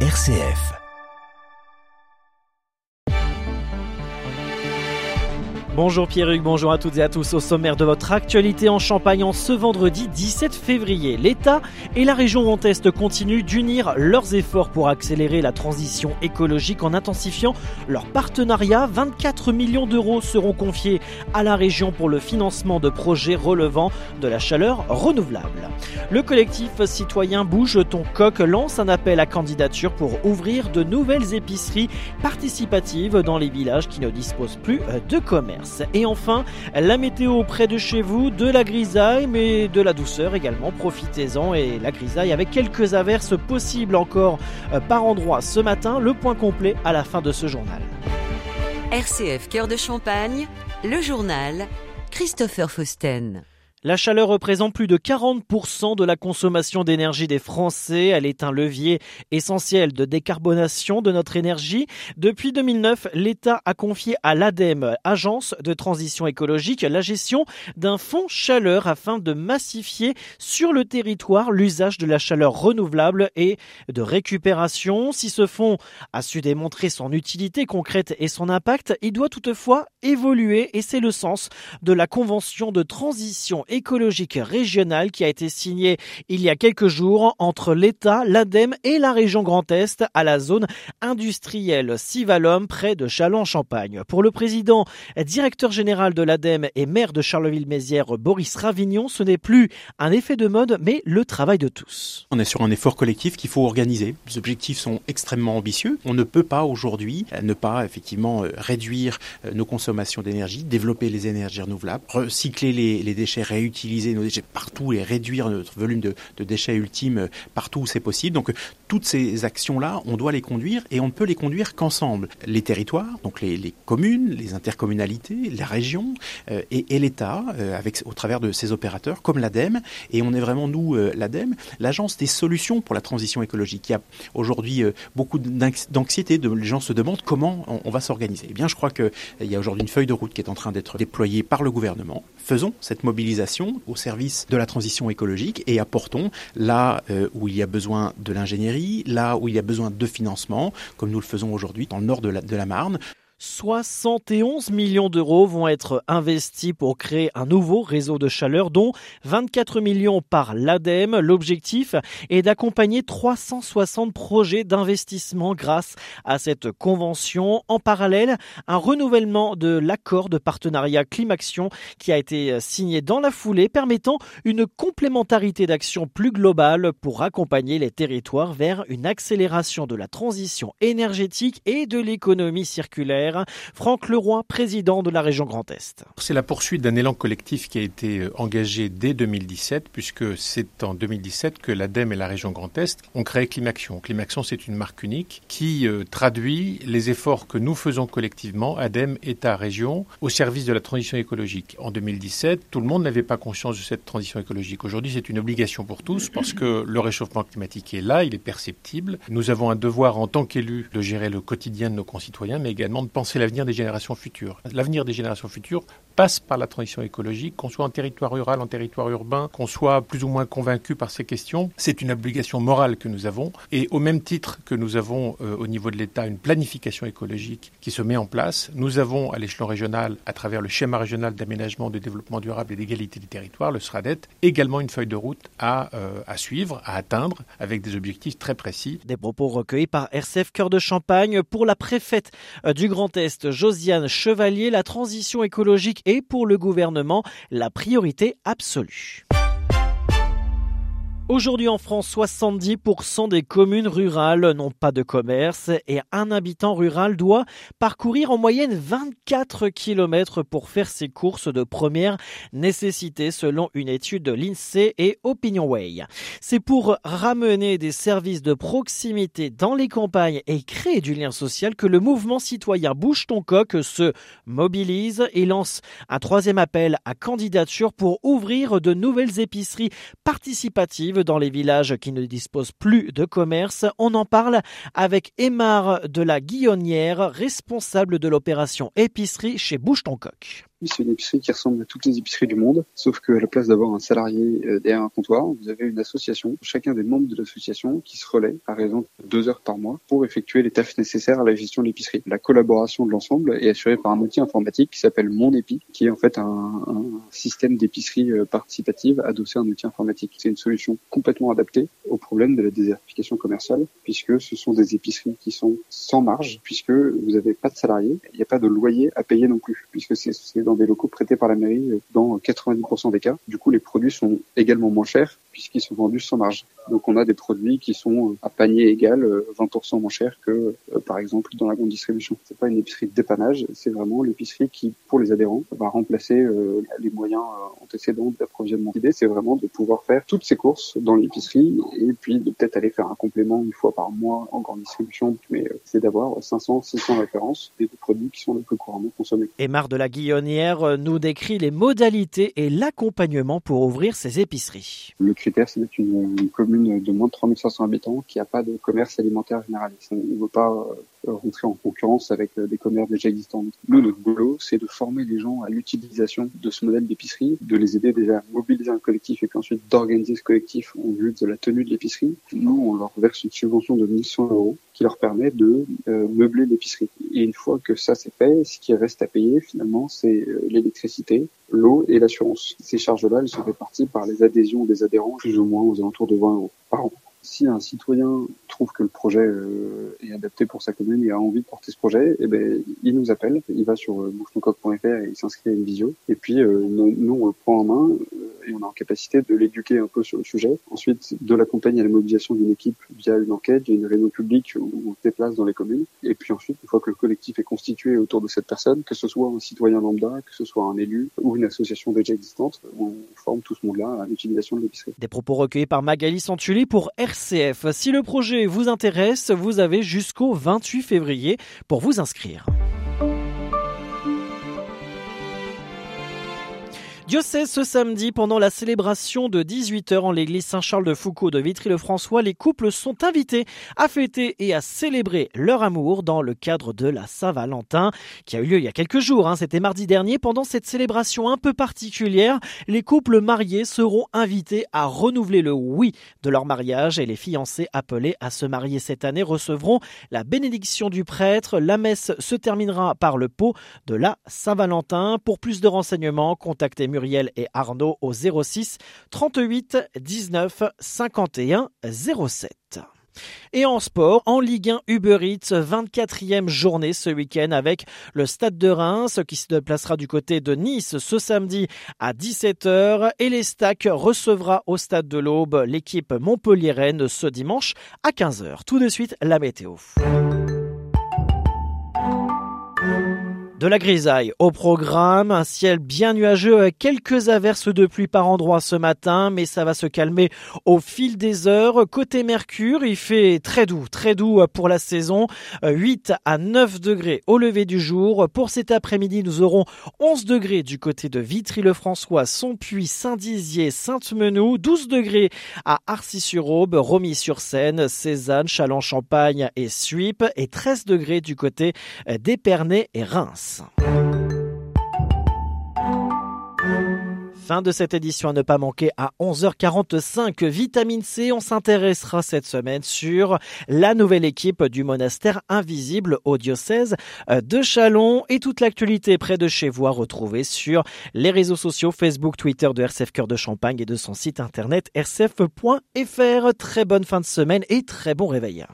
RCF. Bonjour Pierruc, bonjour à toutes et à tous. Au sommaire de votre actualité en Champagne en ce vendredi 17 février, l'État et la région Grand Est continuent d'unir leurs efforts pour accélérer la transition écologique en intensifiant leur partenariat. 24 millions d'euros seront confiés à la région pour le financement de projets relevant de la chaleur renouvelable. Le collectif citoyen Bouge ton coq lance un appel à candidature pour ouvrir de nouvelles épiceries participatives dans les villages qui ne disposent plus de commerce. Et enfin, la météo près de chez vous, de la grisaille, mais de la douceur également. Profitez-en et la grisaille avec quelques averses possibles encore euh, par endroit ce matin. Le point complet à la fin de ce journal. RCF Cœur de Champagne, le journal Christopher Fausten. La chaleur représente plus de 40% de la consommation d'énergie des Français. Elle est un levier essentiel de décarbonation de notre énergie. Depuis 2009, l'État a confié à l'ADEME, Agence de transition écologique, la gestion d'un fonds chaleur afin de massifier sur le territoire l'usage de la chaleur renouvelable et de récupération. Si ce fonds a su démontrer son utilité concrète et son impact, il doit toutefois évoluer et c'est le sens de la convention de transition écologique régionale qui a été signée il y a quelques jours entre l'État, l'ADEME et la région Grand Est à la zone industrielle Sivalom près de Châlons-Champagne. Pour le président, directeur général de l'ADEME et maire de Charleville-Mézières, Boris Ravignon, ce n'est plus un effet de mode mais le travail de tous. On est sur un effort collectif qu'il faut organiser. Les objectifs sont extrêmement ambitieux. On ne peut pas aujourd'hui ne pas effectivement réduire nos consommations d'énergie, développer les énergies renouvelables, recycler les, les déchets réutiliser nos déchets partout et réduire notre volume de, déchets ultimes partout où c'est possible. Toutes ces actions-là, on doit les conduire et on ne peut les conduire qu'ensemble. Les territoires, donc les, communes, les intercommunalités, la région euh, et, l'État, euh, au travers de ces opérateurs comme l'ADEME. Et on est vraiment nous, euh, l'ADEME, l'agence des solutions pour la transition écologique. Il y a aujourd'hui beaucoup d'anxiété. Les gens se demandent comment on, on va s'organiser. Eh bien, je crois qu'il y a aujourd'hui une feuille de route qui est en train d'être déployée par le gouvernement. Faisons cette mobilisation au service de la transition écologique et apportons là où il y a besoin de l'ingénierie, là où il y a besoin de financement, comme nous le faisons aujourd'hui dans le nord de la, Marne. 71 millions d'euros vont être investis pour créer un nouveau réseau de chaleur, dont 24 millions par l'ADEME. L'objectif est d'accompagner 360 projets d'investissement grâce à cette convention. En parallèle, un renouvellement de l'accord de partenariat Climaction qui a été signé dans la foulée, permettant une complémentarité d'action plus globale pour accompagner les territoires vers une accélération de la transition énergétique et de l'économie circulaire. Franck Leroy, président de la région Grand Est. C'est la poursuite d'un élan collectif qui a été euh, engagé dès 2017, puisque c'est en 2017 que l'ADEME et la région Grand Est ont créé Climaction. Climaction, c'est une marque unique qui euh, traduit les efforts que nous faisons collectivement, ADEME, État, région, au service de la transition écologique. En 2017, tout le monde n'avait pas conscience de cette transition écologique. Aujourd'hui, c'est une obligation pour tous parce que le réchauffement climatique est là, il est perceptible. Nous avons un devoir en tant qu'élus de gérer le quotidien de nos concitoyens, mais également de penser l'avenir des générations futures. L'avenir des générations futures passe par la transition écologique, qu'on soit en territoire rural, en territoire urbain, qu'on soit plus ou moins convaincu par ces questions. C'est une obligation morale que nous avons. Et au même titre que nous avons euh, au niveau de l'État une planification écologique qui se met en place, nous avons à l'échelon régional, à travers le schéma régional d'aménagement, de développement durable et d'égalité des territoires, le SRADET, également une feuille de route à, euh, à suivre, à atteindre, avec des objectifs très précis. Des propos recueillis par RCF Cœur de Champagne pour la préfète euh, du Grand Est, Josiane Chevalier. La transition écologique est pour le gouvernement la priorité absolue. Aujourd'hui en France, 70% des communes rurales n'ont pas de commerce et un habitant rural doit parcourir en moyenne 24 km pour faire ses courses de première nécessité selon une étude de l'INSEE et OpinionWay. C'est pour ramener des services de proximité dans les campagnes et créer du lien social que le mouvement citoyen Bouge ton coq se mobilise et lance un troisième appel à candidature pour ouvrir de nouvelles épiceries participatives dans les villages qui ne disposent plus de commerce. On en parle avec Aymar de la Guillonnière, responsable de l'opération épicerie chez Bouche ton coq. C'est une épicerie qui ressemble à toutes les épiceries du monde, sauf qu'à la place d'avoir un salarié euh, derrière un comptoir, vous avez une association, chacun des membres de l'association qui se relaie à raison de deux heures par mois pour effectuer les tâches nécessaires à la gestion de l'épicerie. La collaboration de l'ensemble est assurée par un outil informatique qui s'appelle Mon Épi, qui est en fait un, un système d'épicerie euh, participative adossé à un outil informatique. C'est une solution complètement adaptée au problème de la désertification commerciale, puisque ce sont des épiceries qui sont sans marge, puisque vous n'avez pas de salariés, il n'y a pas de loyer à payer non plus, puisque c'est dans des locaux prêtés par la mairie euh, dans 90% des cas. Du coup, les produits sont également moins chers puisqu'ils sont vendus sans marge. Donc on a des produits qui sont euh, à panier égal 20% euh, moins chers que par exemple dans la grande distribution. C'est pas une épicerie de dépannage, c'est vraiment l'épicerie qui pour les adhérents va remplacer les moyens antécédents d'approvisionnement. L'idée c'est vraiment de pouvoir faire toutes ces courses dans l'épicerie et puis de peut-être aller faire un complément une fois par mois en grande distribution, mais c'est d'avoir 500 600 références des produits qui sont les plus couramment consommés. Et Marc de la Guillonnière nous décrit les modalités et l'accompagnement pour ouvrir ces épiceries. Le c'est d'être une, commune de moins de 3500 habitants qui n'a pas de commerce alimentaire généraliste. Ne veut pas euh, rentrer en concurrence avec euh, des commerces déjà existants. Nous, notre boulot, c'est de former les gens à l'utilisation de ce modèle d'épicerie, de les aider déjà à mobiliser un collectif et puis ensuite d'organiser ce collectif en vue de la tenue de l'épicerie. Nous, on leur verse une subvention de 1100 euros qui leur permet de euh, meubler l'épicerie. Et une fois que ça c'est fait, ce qui reste à payer finalement, c'est l'électricité, l'eau et l'assurance. Ces charges-là, elles sont réparties par les adhésions des adhérents, plus ou moins aux alentours de 20 euros par an si un citoyen trouve que le projet euh, est adapté pour sa commune et a envie de porter ce projet, eh ben, il nous appelle, il va sur euh, et il s'inscrit à une visio. Et puis, euh, nous, on le prend en main et on a en capacité de l'éduquer un peu sur le sujet. Ensuite, de l'accompagner à la mobilisation d'une équipe via une enquête, via une réunion publique où on se déplace dans les communes. Et puis ensuite, une fois que le collectif est constitué autour de cette personne, que ce soit un citoyen lambda, que ce soit un élu ou une association déjà existante, on forme tout ce monde-là à l'utilisation de l'épicerie. Des propos recueillis par Magali Santulli pour RCF. Si le projet vous intéresse, vous avez jusqu'au 28 février pour vous inscrire. Diocèse ce samedi, pendant la célébration de 18h en l'église Saint-Charles de Foucault de Vitry-le-François, les couples sont invités à fêter et à célébrer leur amour dans le cadre de la Saint-Valentin, qui a eu lieu il y a quelques jours. Hein. C'était mardi dernier. Pendant cette célébration un peu particulière, les couples mariés seront invités à renouveler le oui de leur mariage et les fiancés appelés à se marier cette année recevront la bénédiction du prêtre. La messe se terminera par le pot de la Saint-Valentin. Pour plus de renseignements, contactez Muriel et Arnaud au 06 38 19 51 07. Et en sport, en Ligue 1 Uber Eats, 24e journée ce week-end avec le Stade de Reims qui se déplacera du côté de Nice ce samedi à 17h et les Stacks recevra au Stade de l'Aube l'équipe montpelliéraine ce dimanche à 15h. Tout de suite, la météo. De la grisaille au programme, un ciel bien nuageux avec quelques averses de pluie par endroit ce matin, mais ça va se calmer au fil des heures. Côté Mercure, il fait très doux, très doux pour la saison, 8 à 9 degrés au lever du jour. Pour cet après-midi, nous aurons 11 degrés du côté de Vitry-le-François, Sonpuy, Saint-Dizier, Sainte-Menou, 12 degrés à Arcis-sur-Aube, Romilly-sur-Seine, Cézanne, Châlons-Champagne et Suippes et 13 degrés du côté d'Épernay et Reims. Fin de cette édition à ne pas manquer à 11h45. Vitamine C, on s'intéressera cette semaine sur la nouvelle équipe du monastère invisible au diocèse de Chalon et toute l'actualité près de chez vous à retrouver sur les réseaux sociaux Facebook, Twitter de RCF Cœur de Champagne et de son site internet rcf.fr. Très bonne fin de semaine et très bon réveil.